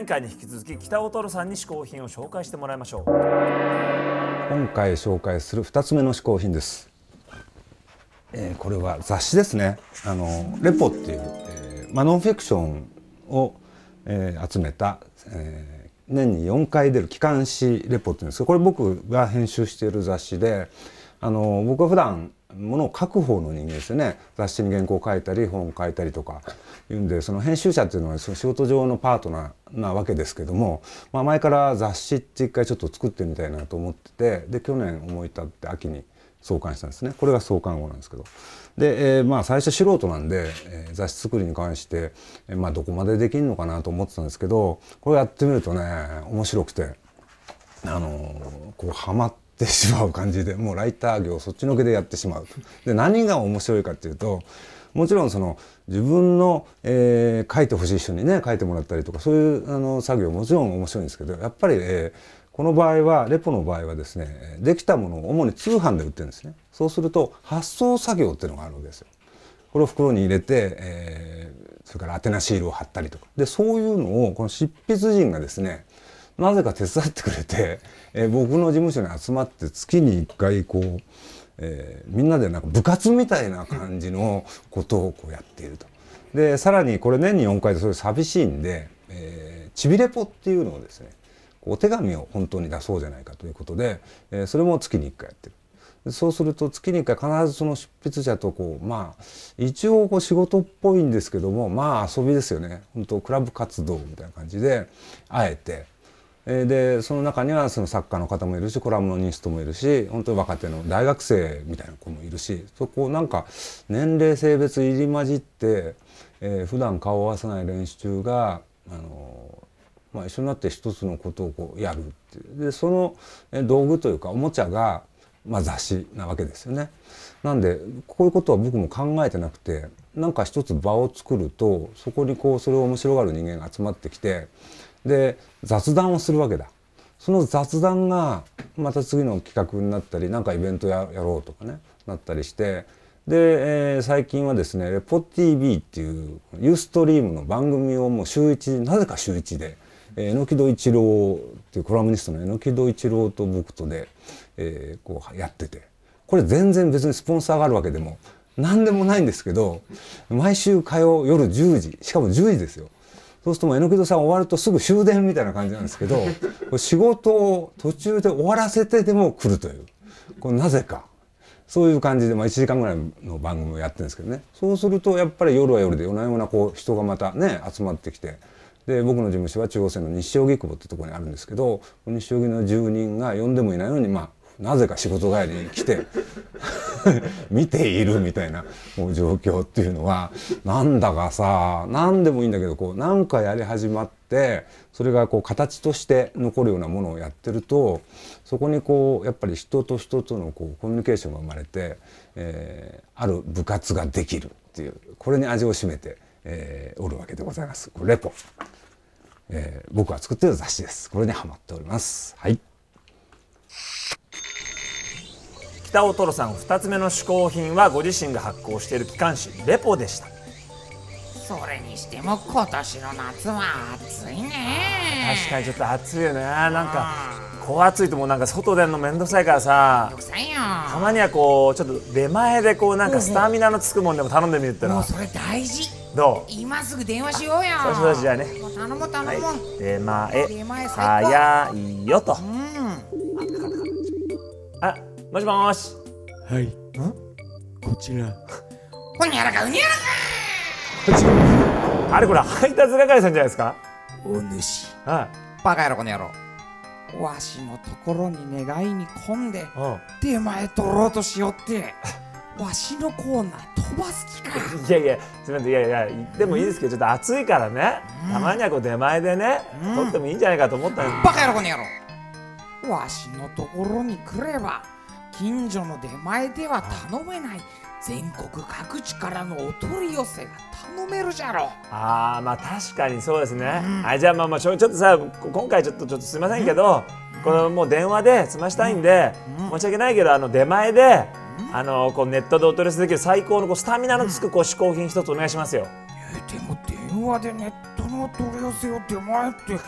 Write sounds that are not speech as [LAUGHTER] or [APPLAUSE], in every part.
前回に引き続き北尾トさんに嗜好品を紹介してもらいましょう。今回紹介する2つ目の嗜好品です、えー、これは雑誌ですね。あのレポっていう、えー、まあ、ノンフィクションを、えー、集めた、えー、年に4回出る機関誌レポっていうんですけどこれ僕が編集している雑誌であの僕は普段ものを書く方の人間ですよね。雑誌に原稿を書いたり本を書いたりとか。いうんでその編集者っていうのはその仕事上のパートナーなわけですけども、まあ、前から雑誌って一回ちょっと作ってみたいなと思っててで去年思い立って秋に創刊したんですね。これが創刊号なんですけど。で、えー、まあ最初素人なんで、えー、雑誌作りに関して、えー、まあどこまでできるのかなと思ってたんですけどこれやってみるとね面白くて。あのー、こうハマって。ってしまう感じでもうライター業そっちのけでやってしまうで何が面白いかっていうともちろんその自分の、えー、書いてほしい人にね書いてもらったりとかそういうあの作業もちろん面白いんですけどやっぱり、えー、この場合はレポの場合はですねできたものを主に通販で売ってるんですね。そうすると発送作業っていうのがあるわけですよ。これを袋に入れて、えー、それから宛名シールを貼ったりとか。でそういうのをこの執筆人がですねなぜか手伝ってくれて、えー、僕の事務所に集まって月に1回こう、えー、みんなでなんか部活みたいな感じのことをこうやっていると。でさらにこれ年に4回でそれ寂しいんで、えー、ちびレポっていうのをですねお手紙を本当に出そうじゃないかということで、えー、それも月に1回やってる。そうすると月に1回必ずその執筆者とこうまあ一応こう仕事っぽいんですけどもまあ遊びですよね本当クラブ活動みたいな感じであえてでその中にはその作家の方もいるしコラムニストもいるし本当に若手の大学生みたいな子もいるしそこなんか年齢性別入り混じって、えー、普段顔を合わせない練習中があの、まあ、一緒になって一つのことをこうやるってでその道具というかおもちゃが、まあ、雑誌なわけですよね。なんでこういうことは僕も考えてなくてなんか一つ場を作るとそこにこうそれを面白がる人間が集まってきてで雑談をするわけだ。その雑談がまた次の企画になったりなんかイベントやろうとかねなったりしてで、えー、最近はですね「レポ TV」っていうユーストリームの番組をもう週1なぜか週1で榎木戸一郎っていうコラムニストの榎木戸一郎と僕とで、えー、こうやっててこれ全然別にスポンサーがあるわけでも何でもないんですけど毎週火曜夜10時しかも10時ですよ。そうするともう榎戸さん終わるとすぐ終電みたいな感じなんですけど [LAUGHS] 仕事を途中で終わらせてでも来るという。これなぜか。そういう感じで、まあ、1時間ぐらいの番組をやってるんですけどね。そうするとやっぱり夜は夜で夜な夜なこう人がまたね集まってきて。で僕の事務所は中央線の西荻窪ってところにあるんですけど西荻の住人が呼んでもいないのにまあなぜか仕事帰りに来て [LAUGHS] 見ているみたいな状況っていうのはなんだかさ何でもいいんだけどこう何かやり始まってそれがこう形として残るようなものをやってるとそこにこうやっぱり人と人とのこうコミュニケーションが生まれて、えー、ある部活ができるっていうこれに味を占めて、えー、おるわけでございます。レポ、えー、僕が作ってる雑誌です。これにハマっております。はい。北尾トロさん2つ目の嗜好品はご自身が発行している機関誌レポでした。それにしても今年の夏は暑いね。確かにちょっと暑いよね。なんかこう暑いともうなんか外出るの面倒くさいからさたまにはこうちょっと出前でこうなんかスタミナのつくもんでも頼んでみるってのはもうそれ大事。どう？今すぐ電話しようよ。そうそうじゃあね。頼む頼む、はい、出前。出前早いよと、うん、あもしもし。はい。こちら。ほにゃらかうにゃらかあれこれ配達係さんじゃないですか？お主。はいバカ野郎この野郎。わしのところに願いに込んで出前取ろうとしよってわしのコーナー飛ばす気か。いやいやすみません。いやいやでもいいですけどちょっと暑いからね、うん、たまにはこう出前でね、うん、取ってもいいんじゃないかと思ったんバカ野郎この野郎。わしのところに来れば近所の出前では頼めない。全国各地からのお取り寄せが頼めるじゃろああまあ確かにそうですね、うん、あじゃあまあまあちょっとさ今回ちょっとちょっとすみませんけど、うん、これもう電話で済ましたいんで、うん、申し訳ないけどあの出前で、あのこうネットでお取り寄せできる最高のこうスタミナのつくこう嗜好品一つお願いしますよ。えでも電話でネットのお取り寄せを出前って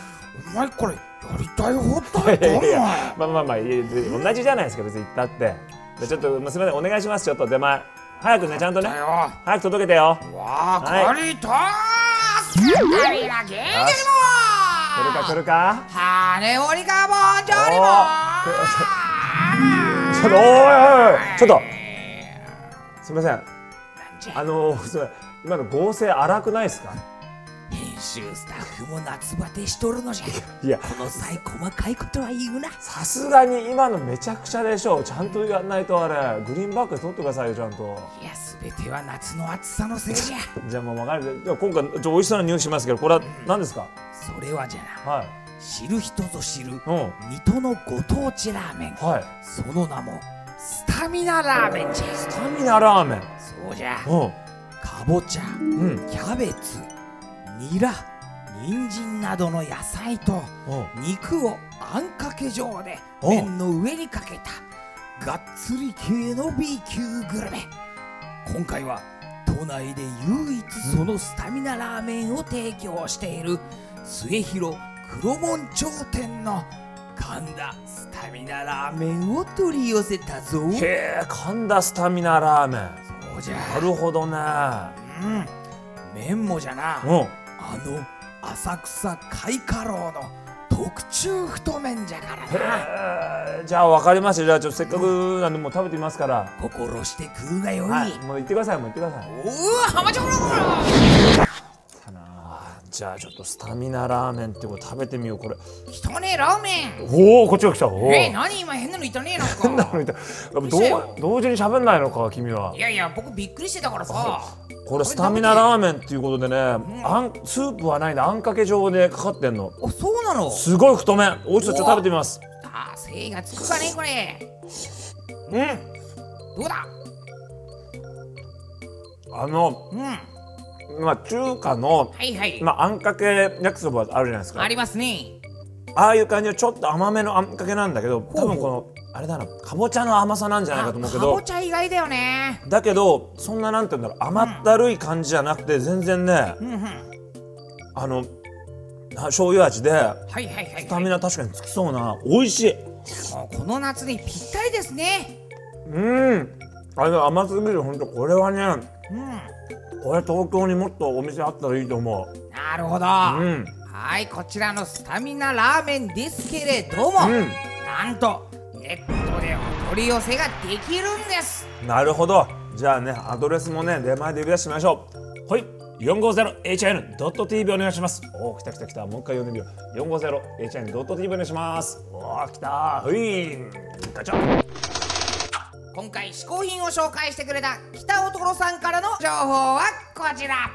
お前これやりたい放題か？お前。まあまあまあ同じじゃないですか別に言ったって。[LAUGHS] でちょっとまあすみませんお願いしますちょっと出前早くねちゃんとね。早く届けてよわかりたすっかりな芸人も来るか来るか？羽織かボンジョリもちょっとおいおい。ちょっと。すみません。あのすみません。今の合成荒くないですか？編集スタッフも夏バテしとるのじゃ。いやこの際細かいことは言うな。さすがに今のめちゃくちゃでしょちゃんとやんないとあれ。グリーンバックで撮ってくださいよちゃんと。いや全ては夏の暑さのせいじゃ。[LAUGHS] じゃあもう分かる。じゃあ今回ちょ美味しそうな匂いしますけどこれは何ですか？それはじゃなはい。知る人ぞ知るうん。水戸のご当地ラーメン。はい。その名もスタミナラーメンじゃ。スタミナラーメン。そうじゃ。うん。かぼちゃうん。キャベツニラ人参などの野菜とう。ん肉をあんかけ状でお麺の上にかけたがっつり系の B 級グルメ。今回は都内で唯一そのスタミナラーメンを提供している末広黒門町店の神田スタミナラーメンを取り寄せたぞ。へえ神田スタミナラーメン。そうじゃ。なるほどね。うん。麺もじゃな。うんあの浅草海家楼の特注太麺じゃからな。じゃあ分かりました。じゃあちょっとせっかくなんでもう食べてみますから。心して食うがよい、はいもう言ってくださいもう言ってください。おお浜ちゃんじゃあちょっとスタミナラーメンってこれ食べてみよう。これ。汚ねえラーメン。おおこっちが来た。おおえ何今変なのいたねえの変なか。のいたどう同時に喋んないのか君は。いやいや僕びっくりしてたからさ。これスタミナラーメンっていうことでね、あんスープはないんだあんかけ状でかかってんの。おそうなの？すごい太麺。おいしそうちょっと食べてみます。ああ精がつくかねこれ。うん。どうだ？あのうん。はまあ中華のいはい、まああんかけ焼きそばあるじゃないですか。ありますね。ああいう感じのちょっと甘めのあんかけなんだけど多分このあれだなかぼちゃの甘さなんじゃないかと思うけど。かぼちゃ意外だよね。だけどそんななんて言うんだろう甘ったるい感じじゃなくて全然ねうんうん。あのあ醤油味ではいはいはい、スタミナ確かにつきそうな美味しい。この夏にぴったりですね。うん。あれ甘すぎる本当これはねうんこれ東京にもっとお店あったらいいと思なるほど、ううん。はいこちらのスタミナラーメンですけれども、うん。なんとネットでお取り寄せができるんです。なるほど。じゃあねアドレスもね出前で呼び出してみましょう。はい。450hin.tv お願いします。おー来た来た来た。もう一回呼んでみよう。450hin.tv お願いします。おー来た。はい。ガチャ今回試行品を紹介してくれた北男さんからの情報はこちら。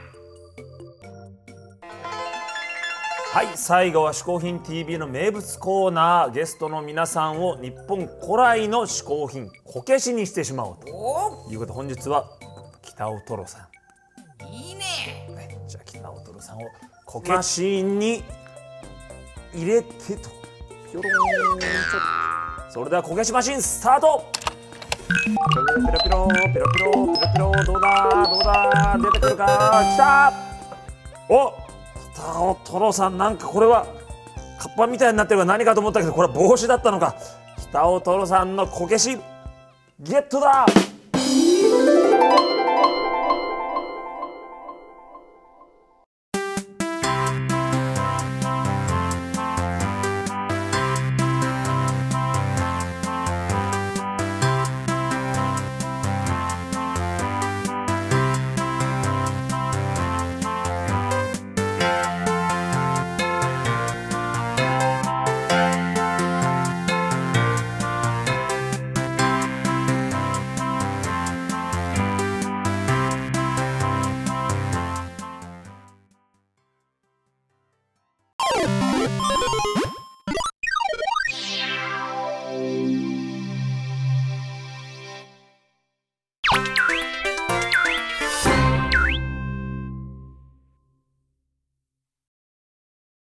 はい最後は嗜好品 TV の名物コーナーゲストの皆さんを日本古来の嗜好品こけしにしてしまおうとおいうことで本日は北尾トロさん。おいいね。ねじゃあ北尾トロさんをこけマシーンに入れてと。ピョローン。とそれではこけしマシーンスタートペロペロペロペロペロペロペロどうだどうだ出てくるか来たお北尾トロさんなんかこれはカッパみたいになってるが何かと思ったけどこれは帽子だったのか北尾トロさんのこけしゲットだ